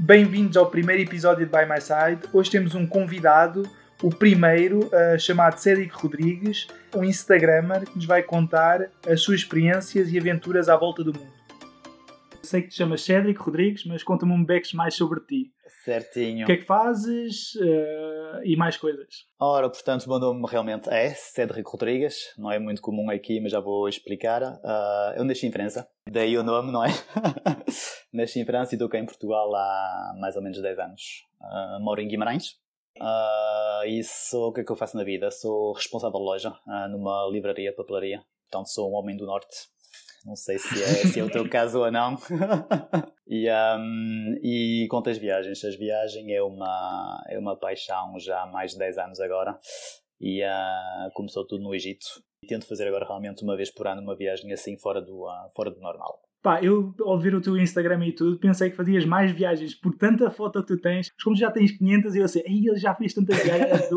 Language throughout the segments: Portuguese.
Bem-vindos ao primeiro episódio de By My Side. Hoje temos um convidado, o primeiro, uh, chamado Cédric Rodrigues, um Instagrammer que nos vai contar as suas experiências e aventuras à volta do mundo. Sei que te chamas Cédric Rodrigues, mas conta-me um bex mais sobre ti. Certinho. O que é que fazes uh, e mais coisas? Ora, portanto, o meu nome realmente é Cédric Rodrigues. Não é muito comum aqui, mas já vou explicar. Uh, eu nasci em França. Daí o nome, não é? nasci em França e estou cá em Portugal há mais ou menos 10 anos. Uh, moro em Guimarães. Uh, e sou, o que é que eu faço na vida? Sou responsável de loja numa livraria, papelaria. Portanto, sou um homem do norte. Não sei se é, se é o teu caso ou não. e, um, e conto as viagens. As viagens é uma, é uma paixão já há mais de 10 anos agora. E uh, começou tudo no Egito. E tento fazer agora realmente uma vez por ano uma viagem assim fora do, uh, fora do normal. Pá, eu ao ver o teu Instagram e tudo, pensei que fazias mais viagens por tanta foto que tu tens, mas como já tens 500, eu sei, ele já fez tantas viagens.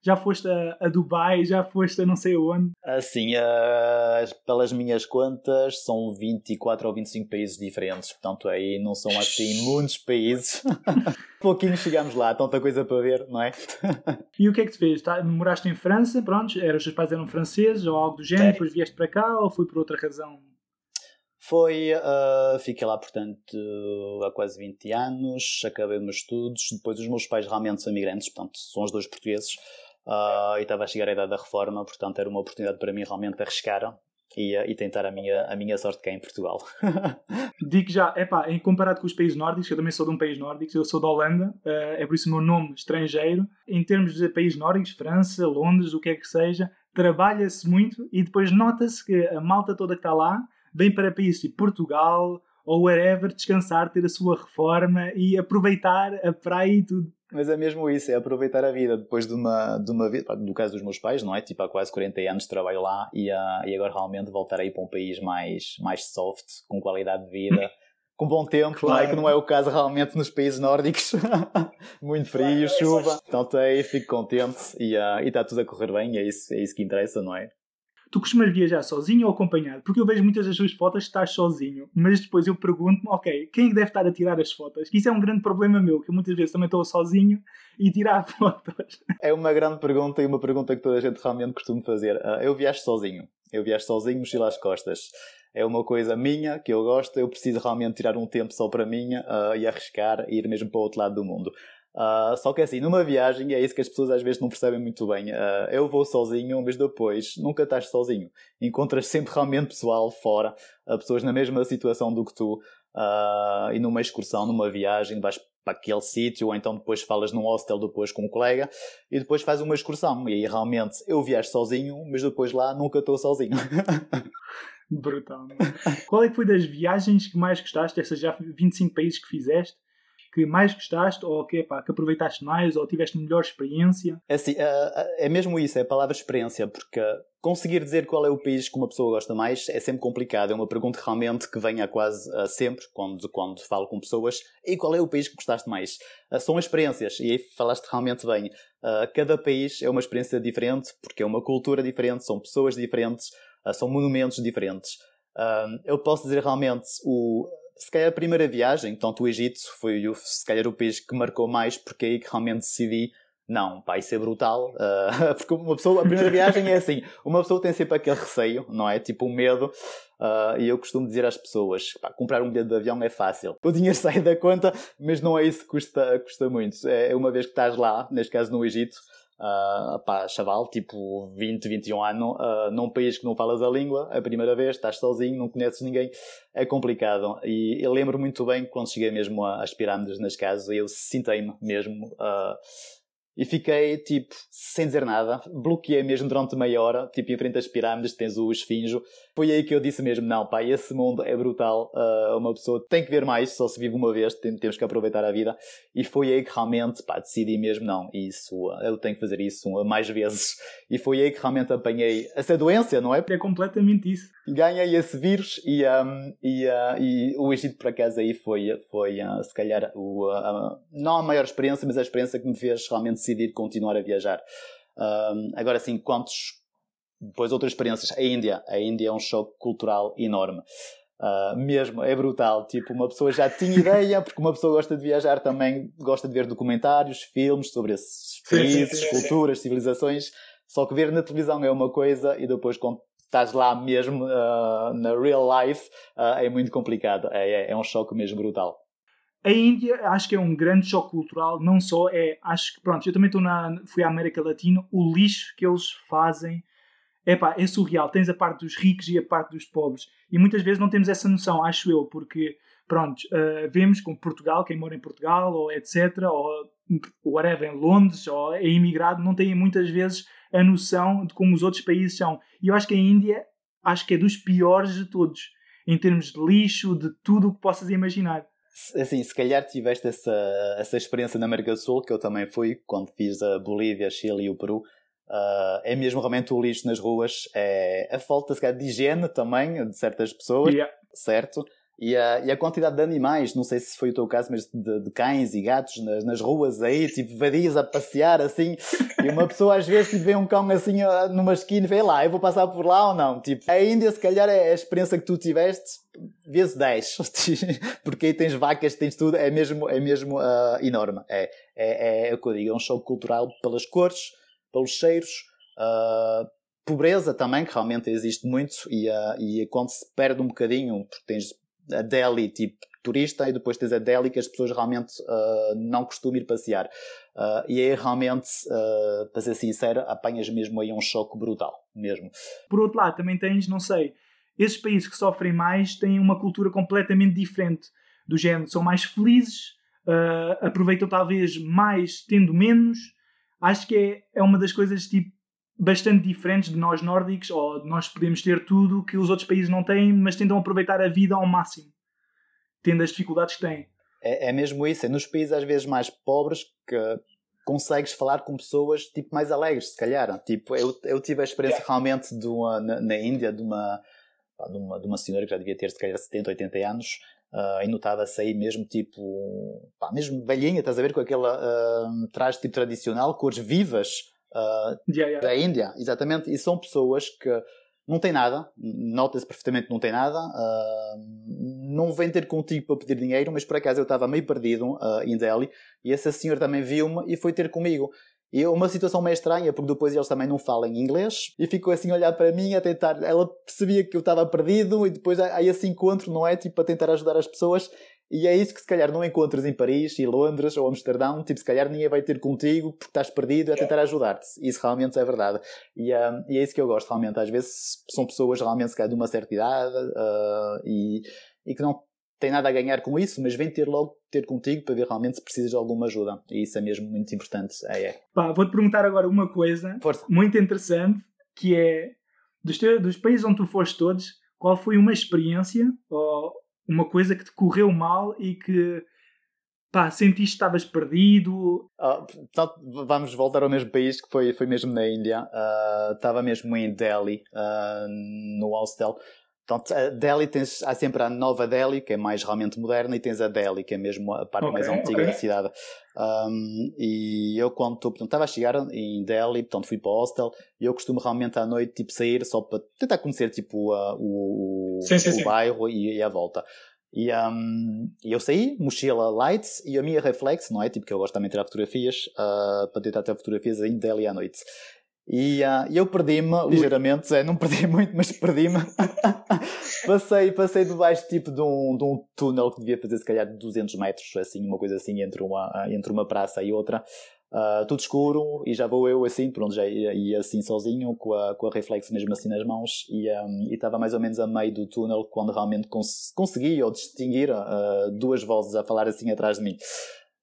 Já foste a, a, Dubai, já foste a não sei onde? Assim, uh, pelas minhas contas, são 24 ou 25 países diferentes, portanto aí não são assim muitos países. Pouquinho chegamos lá, tanta coisa para ver, não é? e o que é que te fez? Tá, moraste em França, pronto, eram, os teus pais eram franceses ou algo do género, é. depois vieste para cá ou foi por outra razão? Foi, uh, fiquei lá, portanto, há quase 20 anos, acabei meus estudos, depois os meus pais realmente são imigrantes, portanto, são os dois portugueses, uh, e estava a chegar a idade da reforma, portanto era uma oportunidade para mim realmente arriscar e, e tentar a minha, a minha sorte cá em Portugal. Digo já, é pá, em comparado com os países nórdicos, eu também sou de um país nórdico, eu sou da Holanda, uh, é por isso o meu nome estrangeiro. Em termos de países nórdicos, França, Londres, o que é que seja, trabalha-se muito e depois nota-se que a malta toda que está lá vem para países tipo Portugal ou wherever descansar, ter a sua reforma e aproveitar a praia e tudo. Mas é mesmo isso, é aproveitar a vida depois de uma, de uma vida, no caso dos meus pais, não é? Tipo, há quase 40 anos de trabalho lá e, uh, e agora realmente voltar aí para um país mais, mais soft, com qualidade de vida, com bom tempo, claro. não é? Que não é o caso realmente nos países nórdicos. Muito frio, claro, é chuva. Então aí fico contente e uh, está tudo a correr bem, é isso, é isso que interessa, não é? Tu costumas viajar sozinho ou acompanhado? Porque eu vejo muitas das tuas fotos que estás sozinho, mas depois eu pergunto-me, ok, quem é deve estar a tirar as fotos? Isso é um grande problema meu, que muitas vezes também estou sozinho e tirar fotos. É uma grande pergunta e uma pergunta que toda a gente realmente costuma fazer. Uh, eu viajo sozinho. Eu viajo sozinho, mochila às costas. É uma coisa minha, que eu gosto, eu preciso realmente tirar um tempo só para mim uh, e arriscar e ir mesmo para o outro lado do mundo. Uh, só que assim, numa viagem, é isso que as pessoas às vezes não percebem muito bem. Uh, eu vou sozinho, mas depois nunca estás sozinho. Encontras sempre realmente pessoal fora, uh, pessoas na mesma situação do que tu. e numa excursão, numa viagem, vais para aquele sítio, ou então depois falas num hostel depois com um colega e depois fazes uma excursão. E aí realmente eu viajo sozinho, mas depois lá nunca estou sozinho. Brutal. Qual é que foi das viagens que mais gostaste, dessas já 25 países que fizeste? Que mais gostaste ou que, pá, que aproveitaste mais ou tiveste melhor experiência? É, assim, é, é mesmo isso, é a palavra experiência, porque conseguir dizer qual é o país que uma pessoa gosta mais é sempre complicado. É uma pergunta realmente que vem a quase sempre quando, quando falo com pessoas. E qual é o país que gostaste mais? Uh, são experiências, e aí falaste realmente bem. Uh, cada país é uma experiência diferente, porque é uma cultura diferente, são pessoas diferentes, são monumentos diferentes. eu posso dizer realmente o se calhar a primeira viagem, tanto o Egito, foi se calhar o país que marcou mais, porque é aí que realmente decidi, não, pá, isso é brutal, uh, porque uma pessoa, a primeira viagem é assim, uma pessoa tem sempre aquele receio, não é? Tipo, o um medo, uh, e eu costumo dizer às pessoas, pá, comprar um bilhete de avião é fácil, o dinheiro sai da conta, mas não é isso que custa, custa muito, é uma vez que estás lá, neste caso no Egito, Uh, pá, chaval, tipo 20, 21 anos, uh, num país que não falas a língua, a primeira vez, estás sozinho, não conheces ninguém, é complicado. E eu lembro muito bem quando cheguei mesmo às pirâmides nas casas, eu sentei-me mesmo. Uh, e fiquei, tipo, sem dizer nada. Bloqueei mesmo durante meia hora, tipo, em frente às pirâmides, tens o esfinjo. Foi aí que eu disse mesmo, não, pá, esse mundo é brutal. Uh, uma pessoa tem que ver mais, só se vive uma vez, temos que aproveitar a vida. E foi aí que realmente, pá, decidi mesmo, não, isso, eu tenho que fazer isso mais vezes. E foi aí que realmente apanhei essa doença, não é? É completamente isso. Ganhei esse vírus e, um, e, uh, e o Egito, por acaso, aí foi, foi uh, se calhar, o, não a maior experiência, mas a experiência que me fez realmente decidir continuar a viajar. Agora sim, quantos. Depois outras experiências. A Índia. A Índia é um choque cultural enorme. Uh, mesmo, é brutal. Tipo, uma pessoa já tinha ideia, porque uma pessoa gosta de viajar também, gosta de ver documentários, filmes sobre esses países, culturas, civilizações. Só que ver na televisão é uma coisa e depois quando estás lá mesmo uh, na real life uh, é muito complicado. É, é, é um choque mesmo brutal. A Índia acho que é um grande choque cultural, não só é, acho que pronto, eu também estou na, fui à América Latina, o lixo que eles fazem epá, é surreal. Tens a parte dos ricos e a parte dos pobres. E muitas vezes não temos essa noção, acho eu, porque, pronto, uh, vemos como Portugal, quem mora em Portugal, ou etc., ou whatever, em Londres, ou é imigrado, não têm muitas vezes a noção de como os outros países são. E eu acho que a Índia, acho que é dos piores de todos, em termos de lixo, de tudo o que possas imaginar. Assim, se calhar tiveste essa, essa experiência na América do Sul, que eu também fui, quando fiz a Bolívia, Chile e o Peru, Uh, é mesmo realmente o lixo nas ruas, é a falta se calhar, de higiene também de certas pessoas, yeah. certo? E a, e a quantidade de animais, não sei se foi o teu caso, mas de, de cães e gatos nas, nas, ruas aí, tipo, vadios a passear assim, e uma pessoa às vezes tipo, vê um cão assim numa esquina e vê lá, eu vou passar por lá ou não? Tipo, a Índia se calhar é a experiência que tu tiveste vezes 10, porque aí tens vacas, tens tudo, é mesmo, é mesmo uh, enorme. É, é, é, é o que eu digo, é um choque cultural pelas cores, pelos cheiros, uh, pobreza também, que realmente existe muito, e, uh, e quando se perde um bocadinho, porque tens a Delhi tipo turista e depois tens a Delhi que as pessoas realmente uh, não costumam ir passear. Uh, e aí realmente, uh, para ser sincero, apanhas mesmo aí um choque brutal, mesmo. Por outro lado, também tens, não sei, esses países que sofrem mais têm uma cultura completamente diferente do género, são mais felizes, aproveitam talvez mais tendo menos, acho que é, é uma das coisas tipo bastante diferentes de nós nórdicos, ou nós podemos ter tudo que os outros países não têm, mas tentam aproveitar a vida ao máximo, tendo as dificuldades que têm. É, é mesmo isso, é nos países às vezes mais pobres que consegues falar com pessoas tipo mais alegres, se calhar. Tipo, eu, eu tive a experiência realmente de uma, na, na Índia de uma, de uma, de uma senhora que já devia ter se calhar 70, 80 anos, Uh, e notava-se aí mesmo tipo, pá, mesmo velhinha, estás a ver com aquele uh, traje tipo tradicional, cores vivas uh, yeah, yeah. da Índia, exatamente, e são pessoas que não têm nada, nota-se perfeitamente que não têm nada, não vêm ter contigo para pedir dinheiro, mas por acaso eu estava meio perdido em Delhi e essa senhora também viu-me e foi ter comigo. E é uma situação meio estranha, porque depois eles também não falam inglês, e ficou assim a olhar para mim, a tentar. Ela percebia que eu estava perdido, e depois há esse encontro, não é? Tipo, a tentar ajudar as pessoas. E é isso que se calhar não encontras em Paris, e Londres ou Amsterdão, tipo, se calhar ninguém vai ter contigo porque estás perdido a tentar ajudar-te. Isso realmente é verdade. E, um, e, é isso que eu gosto realmente. Às vezes são pessoas realmente se calhar de uma certa idade uh, e, e que não tem nada a ganhar com isso, mas vem ter logo ter contigo para ver realmente se precisas de alguma ajuda. E isso é mesmo muito importante. É, é. Vou-te perguntar agora uma coisa Força. muito interessante, que é dos, teus, dos países onde tu foste todos, qual foi uma experiência ou uma coisa que te correu mal e que pá, sentiste que estavas perdido? Então, vamos voltar ao mesmo país que foi, foi mesmo na Índia. Uh, estava mesmo em Delhi, uh, no hostel. Portanto, a Delhi tens, há sempre a nova Delhi, que é mais realmente moderna, e tens a Delhi, que é mesmo a parte okay, mais antiga okay. da cidade. Um, e eu, quando portanto, estava a chegar em Delhi, portanto, fui para o hostel, e eu costumo realmente à noite tipo, sair só para tentar conhecer tipo, uh, o, sim, sim, o sim. bairro e, e, a volta. E, um, e eu saí, mochila light e a minha reflex, não é? Tipo, que eu gosto também de tirar fotografias, uh, para tentar tirar fotografias em Delhi à noite. E uh, eu perdi-me ligeiramente, é, não perdi muito, mas perdi-me. passei, passei debaixo tipo de um, de um túnel que devia fazer se calhar 200 metros, assim, uma coisa assim, entre uma, entre uma praça e outra. Uh, tudo escuro e já vou eu assim, pronto, já ia, assim sozinho, com a, com a reflexo mesmo assim nas mãos e um, estava mais ou menos a meio do túnel quando realmente cons consegui ou distinguir uh, duas vozes a falar assim atrás de mim.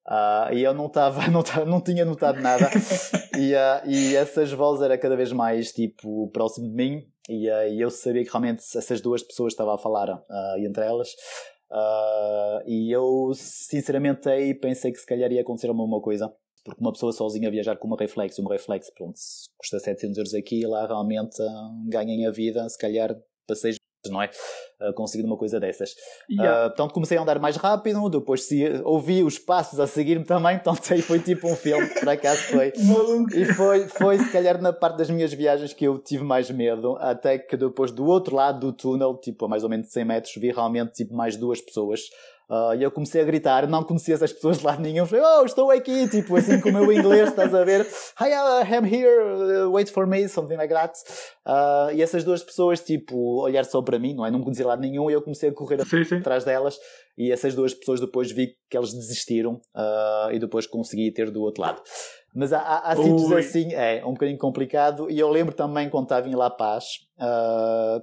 Uh, e eu não estava, não, não tinha notado nada. e, uh, e essas vozes era cada vez mais tipo próximo de mim. E, uh, e eu sabia que realmente essas duas pessoas estavam a falar entre elas. e eu sinceramente aí pensei que se calhar ia acontecer uma coisa. Porque uma pessoa sozinha viajar com uma reflexo, uma reflexo, pronto, custa 700 euros aqui e lá realmente ganhem a vida, se calhar para seis não é? uh, conseguido uma coisa dessas. Yeah. Uh, portanto, comecei a andar mais rápido, depois se, ouvi os passos a seguir-me também, portanto, aí foi tipo um filme, por acaso foi. e foi, foi, se calhar, na parte das minhas viagens que eu tive mais medo, até que depois do outro lado do túnel, tipo a mais ou menos 100 metros, vi realmente tipo mais duas pessoas Uh, e eu comecei a gritar, não conhecia essas pessoas de lado nenhum. Falei, oh, estou aqui, tipo, assim como o meu inglês, estás a ver? Hi, I'm here, uh, wait for me, something like that. Uh, e essas duas pessoas, tipo, olhar só para mim, não é? Não me conhecia lado nenhum, e eu comecei a correr sim, sim. atrás delas. E essas duas pessoas depois vi que elas desistiram, e depois consegui ter do outro lado. Mas há, há, há sítios assim, é um bocadinho complicado. E eu lembro também quando estava em La Paz,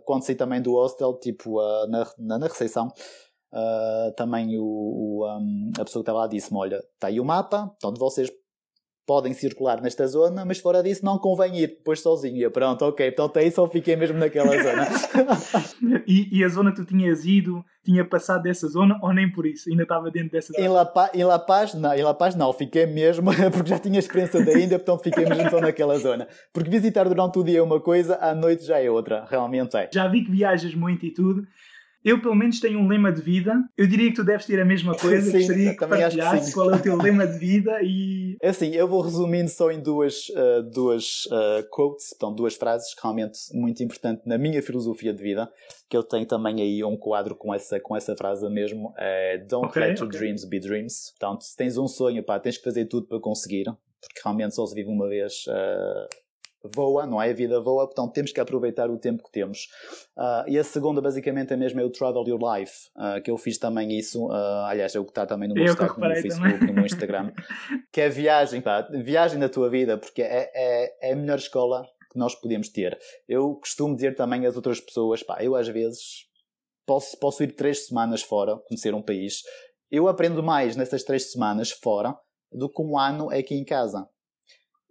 quando saí também do hostel, tipo, na, na, na recepção, Uh, também o, o um, a pessoa que estava lá disse-me: Olha, está aí o mapa, portanto vocês podem circular nesta zona, mas fora disso não convém ir depois sozinho. E eu, pronto, ok, portanto aí só fiquei mesmo naquela zona. e, e, a zona que tu tinhas ido, tinha passado dessa zona ou nem por isso? Ainda estava dentro dessa zona? Em La, Paz, em La Paz, não, em La Paz não, fiquei mesmo, porque já tinha experiência da Índia, portanto fiquei mesmo só naquela zona. Porque visitar durante o dia é uma coisa, à noite já é outra, realmente é. Já vi que viajas muito e tudo, eu, pelo menos, tenho um lema de vida. Eu diria que tu deves ter a mesma coisa. Sim, Gostaria que partilhasses qual é o teu lema de vida e... É assim, eu vou resumindo só em duas, uh, duas uh, quotes, então duas frases realmente muito importantes na minha filosofia de vida, que eu tenho também aí um quadro com essa, com essa frase mesmo. É, Don't okay, let your okay. dreams be dreams. Portanto, se tens um sonho, pá, tens que fazer tudo para conseguir, porque realmente só se vive uma vez... Uh, voa, não é? A vida voa, portanto temos que aproveitar o tempo que temos. Uh, e a segunda, basicamente, é mesmo é o Travel Your Life, uh, que eu fiz também isso, uh, aliás, é o que está também no meu, Instagram, no meu Facebook, também. no meu Instagram, que é viagem, pá, viagem na tua vida, porque é, é, é a melhor escola que nós podemos ter. Eu costumo dizer também às outras pessoas, pá, eu às vezes posso, posso ir três semanas fora, conhecer um país, eu aprendo mais nessas três semanas fora do que um ano aqui em casa.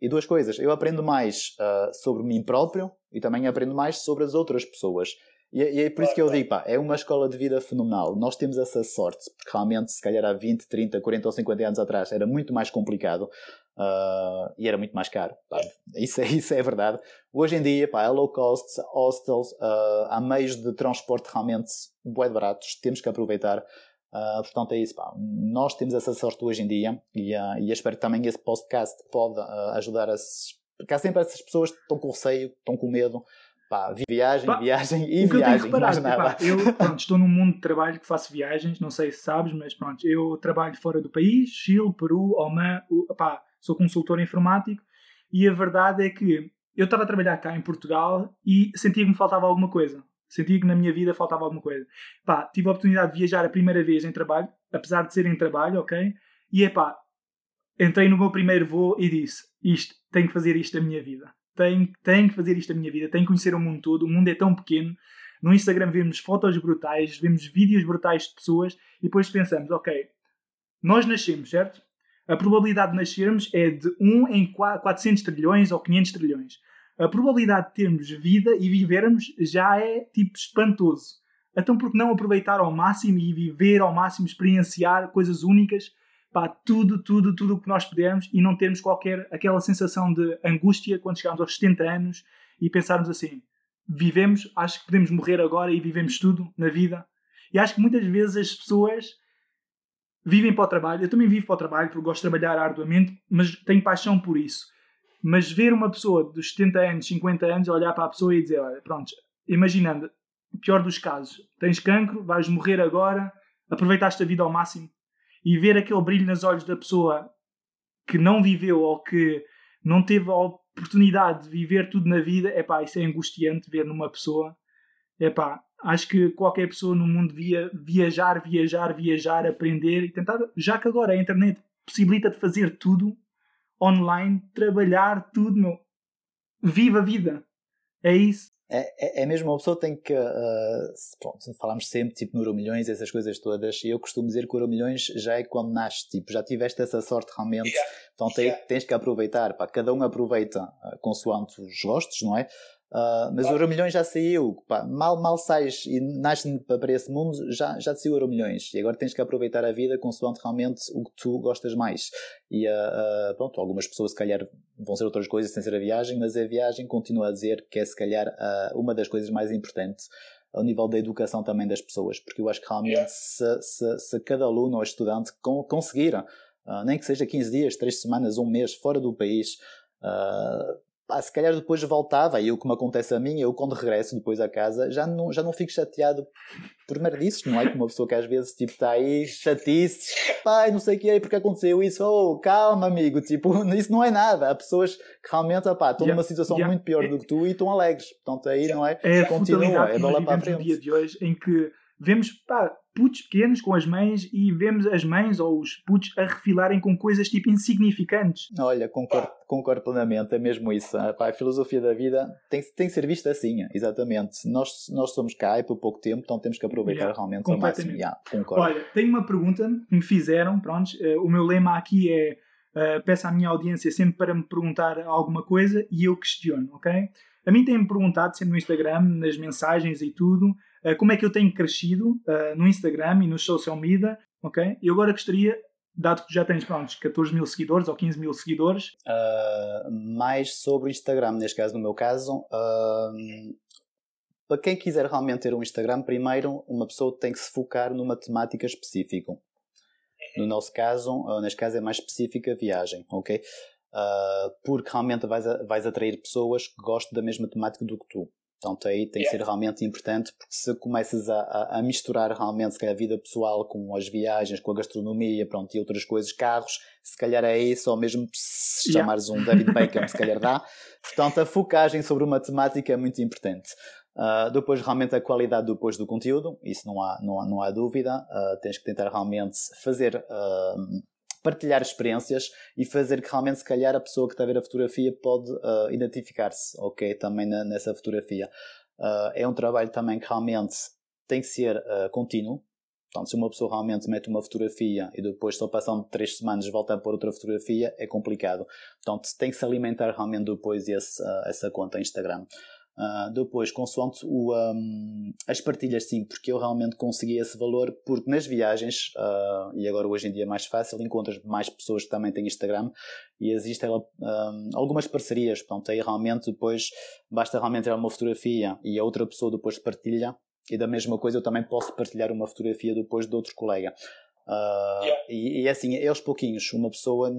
E duas coisas, eu aprendo mais uh, sobre mim próprio e também aprendo mais sobre as outras pessoas. E, e é por isso que eu digo, pá, é uma escola de vida fenomenal. Nós temos essa sorte, porque realmente, se calhar há 20, 30, 40 ou 50 anos atrás era muito mais complicado uh, e era muito mais caro. Pá, isso, é, isso é verdade. Hoje em dia, pá, é low cost, hostels, uh, há meios de transporte realmente bué baratos, temos que aproveitar. Uh, portanto, é isso. Pá. Nós temos essa sorte hoje em dia e, uh, e espero que também esse podcast pode uh, ajudar a. Porque há sempre essas pessoas que estão com receio, estão com medo. Pá, viagem, pá, viagem e viagem, mais nada. Pá, eu pronto, estou num mundo de trabalho que faço viagens, não sei se sabes, mas pronto, eu trabalho fora do país, Chile, Peru, Oman, pá, sou consultor informático e a verdade é que eu estava a trabalhar cá em Portugal e sentia que me faltava alguma coisa. Sentia que na minha vida faltava alguma coisa. Pá, tive a oportunidade de viajar a primeira vez em trabalho, apesar de ser em trabalho, ok? E é pá, entrei no meu primeiro voo e disse: Isto, tenho que fazer isto da minha vida. Tenho, tenho que fazer isto da minha vida. Tenho que conhecer o mundo todo. O mundo é tão pequeno. No Instagram vemos fotos brutais, vemos vídeos brutais de pessoas e depois pensamos: Ok, nós nascemos, certo? A probabilidade de nascermos é de 1 em 400 trilhões ou 500 trilhões a probabilidade de termos vida e vivermos já é tipo espantoso. Então, por que não aproveitar ao máximo e viver ao máximo, experienciar coisas únicas, pá, tudo, tudo, tudo o que nós pudermos e não termos qualquer aquela sensação de angústia quando chegamos aos 70 anos e pensarmos assim: vivemos, acho que podemos morrer agora e vivemos tudo na vida. E acho que muitas vezes as pessoas vivem para o trabalho. Eu também vivo para o trabalho porque gosto de trabalhar arduamente, mas tenho paixão por isso. Mas ver uma pessoa dos 70 anos, 50 anos, olhar para a pessoa e dizer: Olha, pronto, imaginando, pior dos casos, tens cancro, vais morrer agora, aproveitaste a vida ao máximo. E ver aquele brilho nos olhos da pessoa que não viveu ou que não teve a oportunidade de viver tudo na vida, é pá, isso é angustiante ver numa pessoa. É pá, acho que qualquer pessoa no mundo devia viajar, viajar, viajar, aprender e tentar, já que agora a internet possibilita de fazer tudo, online, trabalhar, tudo, meu. Viva a vida. É isso. É, é, é mesmo, uma pessoa tem que. Uh, pronto, falamos sempre tipo no Euromilhões, essas coisas todas, e eu costumo dizer que o Euromilhões já é quando nasce, tipo, já tiveste essa sorte realmente, yeah. então yeah. tens que aproveitar, pá, cada um aproveita uh, consoante os gostos, não é? Uh, mas o Euro Milhões já saiu, pá, mal, mal sais e nasces para esse mundo, já, já te saiu o Euro Milhões. E agora tens que aproveitar a vida consoante realmente o que tu gostas mais. E uh, uh, pronto, algumas pessoas se calhar vão ser outras coisas sem ser a viagem, mas a viagem continua a dizer que é se calhar uma das coisas mais importantes ao nível da educação também das pessoas, porque eu acho que realmente se, se, se cada aluno ou estudante conseguir, nem que seja 15 dias, 3 semanas, um mês fora do país, uh, pá, se calhar depois voltava, e o que me acontece a mim, eu quando regresso depois a casa, já não, já não fico chateado por merdices, não é? Como uma pessoa que às vezes, tipo, está aí, chatices, pai, não sei o que é, porque aconteceu isso, oh, calma, amigo, tipo, isso não é nada. Há pessoas que realmente, pá, estão yeah, numa situação yeah, muito pior é, do que tu e estão alegres. Portanto, aí, não é? É continua, é bola para a frente. dia de hoje em que vemos, pá, putos pequenos com as mães e vemos as mães ou os putos a refilarem com coisas tipo insignificantes. Olha, concordo, concordo plenamente, é mesmo isso. Ah, pá, a filosofia da vida tem, tem que ser vista assim, exatamente. Nós, nós somos cá e por pouco tempo, então temos que aproveitar yeah, realmente ao máximo. Yeah, concordo. Olha, tenho uma pergunta que me fizeram, pronto, uh, o meu lema aqui é uh, peço à minha audiência sempre para me perguntar alguma coisa e eu questiono, ok? A mim têm-me perguntado sempre no Instagram, nas mensagens e tudo, como é que eu tenho crescido uh, no Instagram e no social media, ok? E agora gostaria, dado que já tens, pronto, 14 mil seguidores ou 15 mil seguidores... Uh, mais sobre o Instagram, neste caso, no meu caso... para quem quiser realmente ter um Instagram, primeiro uma pessoa tem que se focar numa temática específica. No nosso caso, neste caso é mais específica viagem, ok? Uh, porque realmente vais, a, vais atrair pessoas que gostam da mesma temática do que tu. Portanto, aí tem yeah. que ser realmente importante, porque se começas a, a, misturar realmente se a vida pessoal com as viagens, com a gastronomia, pronto, e outras coisas, carros, se calhar é isso, ou mesmo se yeah. chamares um David Beckham, se calhar dá. Portanto, a focagem sobre uma temática é muito importante. Uh, depois, realmente, a qualidade depois do conteúdo, isso não há, não há, não há dúvida. Uh, tens que tentar realmente fazer uh, partilhar experiências e fazer que realmente, se calhar, a pessoa que está a ver a fotografia pode uh, identificar-se, ok, também na, nessa fotografia. Uh, é um trabalho também que realmente tem que ser uh, contínuo. Portanto, se uma pessoa realmente mete uma fotografia e depois, só passando três semanas, volta a pôr outra fotografia, é complicado. Portanto, tem que se alimentar realmente depois esse, essa conta Instagram. Uh, depois, consoante o, um, as partilhas, sim, porque eu realmente consegui esse valor, porque nas viagens, uh, e agora hoje em dia é mais fácil, encontras mais pessoas que também têm Instagram e existem um, algumas parcerias. Portanto, aí realmente depois basta realmente tirar uma fotografia e a outra pessoa depois partilha. E da mesma coisa eu também posso partilhar uma fotografia depois de outro colega. Uh, yeah. e, e assim, é aos pouquinhos, uma pessoa.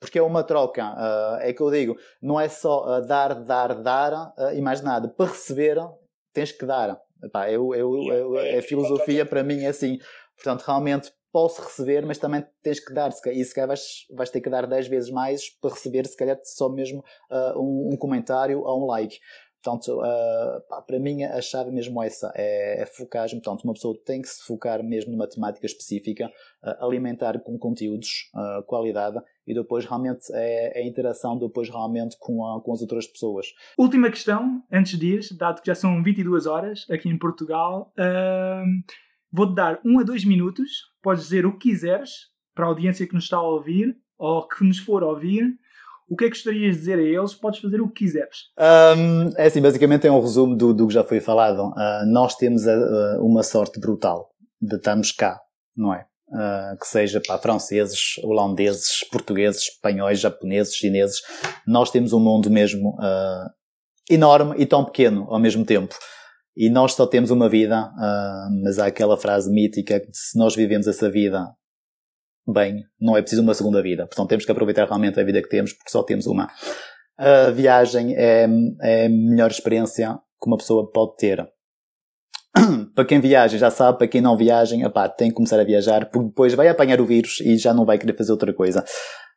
Porque é uma troca, uh, é que eu digo, não é só uh, dar, dar, dar e mais nada. Para receber, tens que dar. Epá, eu, eu, eu, é filosofia para mim é assim. Portanto, realmente posso receber, mas também tens que dar. E se calhar vais, vais ter que dar 10 vezes mais para receber, se calhar, só mesmo um, um comentário ou um like. Portanto, uh, pá, para mim a chave mesmo é essa, é, é focagem. Portanto, uma pessoa tem que se focar mesmo numa temática específica, uh, alimentar com conteúdos, uh, qualidade e depois realmente é, é a interação depois realmente com, a, com as outras pessoas. Última questão, antes disso, dado que já são 22 horas aqui em Portugal, vou-te dar um a dois minutos, podes dizer o que quiseres para a audiência que nos está a ouvir ou que nos for ouvir o que é que gostarias de dizer a eles? Podes fazer o que quiseres. Um, é assim, basicamente é um resumo do, do que já foi falado. Uh, nós temos uh, uma sorte brutal de estarmos cá, não é? Uh, que seja para franceses, holandeses, portugueses, espanhóis, japoneses, chineses. Nós temos um mundo mesmo enorme e tão pequeno ao mesmo tempo. E nós só temos uma vida, mas há aquela frase mítica que se nós vivemos essa vida bem, não é preciso uma segunda vida. Portanto, temos que aproveitar realmente a vida que temos, porque só temos uma. A viagem é, é a melhor experiência que uma pessoa pode ter. para quem viaja já sabe, para quem não viaja, epá, tem que começar a viajar, porque depois vai apanhar o vírus e já não vai querer fazer outra coisa.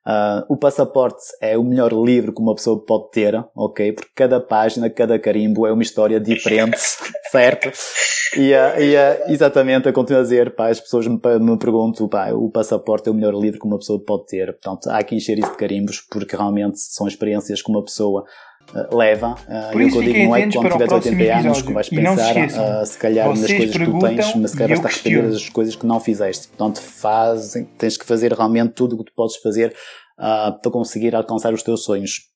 Uh, o passaporte é o melhor livro que uma pessoa pode ter, ok? Porque cada página, cada carimbo é uma história diferente, certo? E, uh, e uh, exatamente, a continuo a dizer, pá, as pessoas me, me perguntam, pá, o passaporte é o melhor livro que uma pessoa pode ter. Portanto, há que encher isso de carimbos, porque realmente são experiências que uma pessoa Uh, leva. Uh, Por isso, eu digo, não é quando tiveres 80 anos que vais pensar, uh, se calhar, nas coisas que tu tens, mas se calhar vais estar a arrepender das coisas que não fizeste. Portanto, faz, tens que fazer realmente tudo o que tu podes fazer para conseguir alcançar os teus sonhos.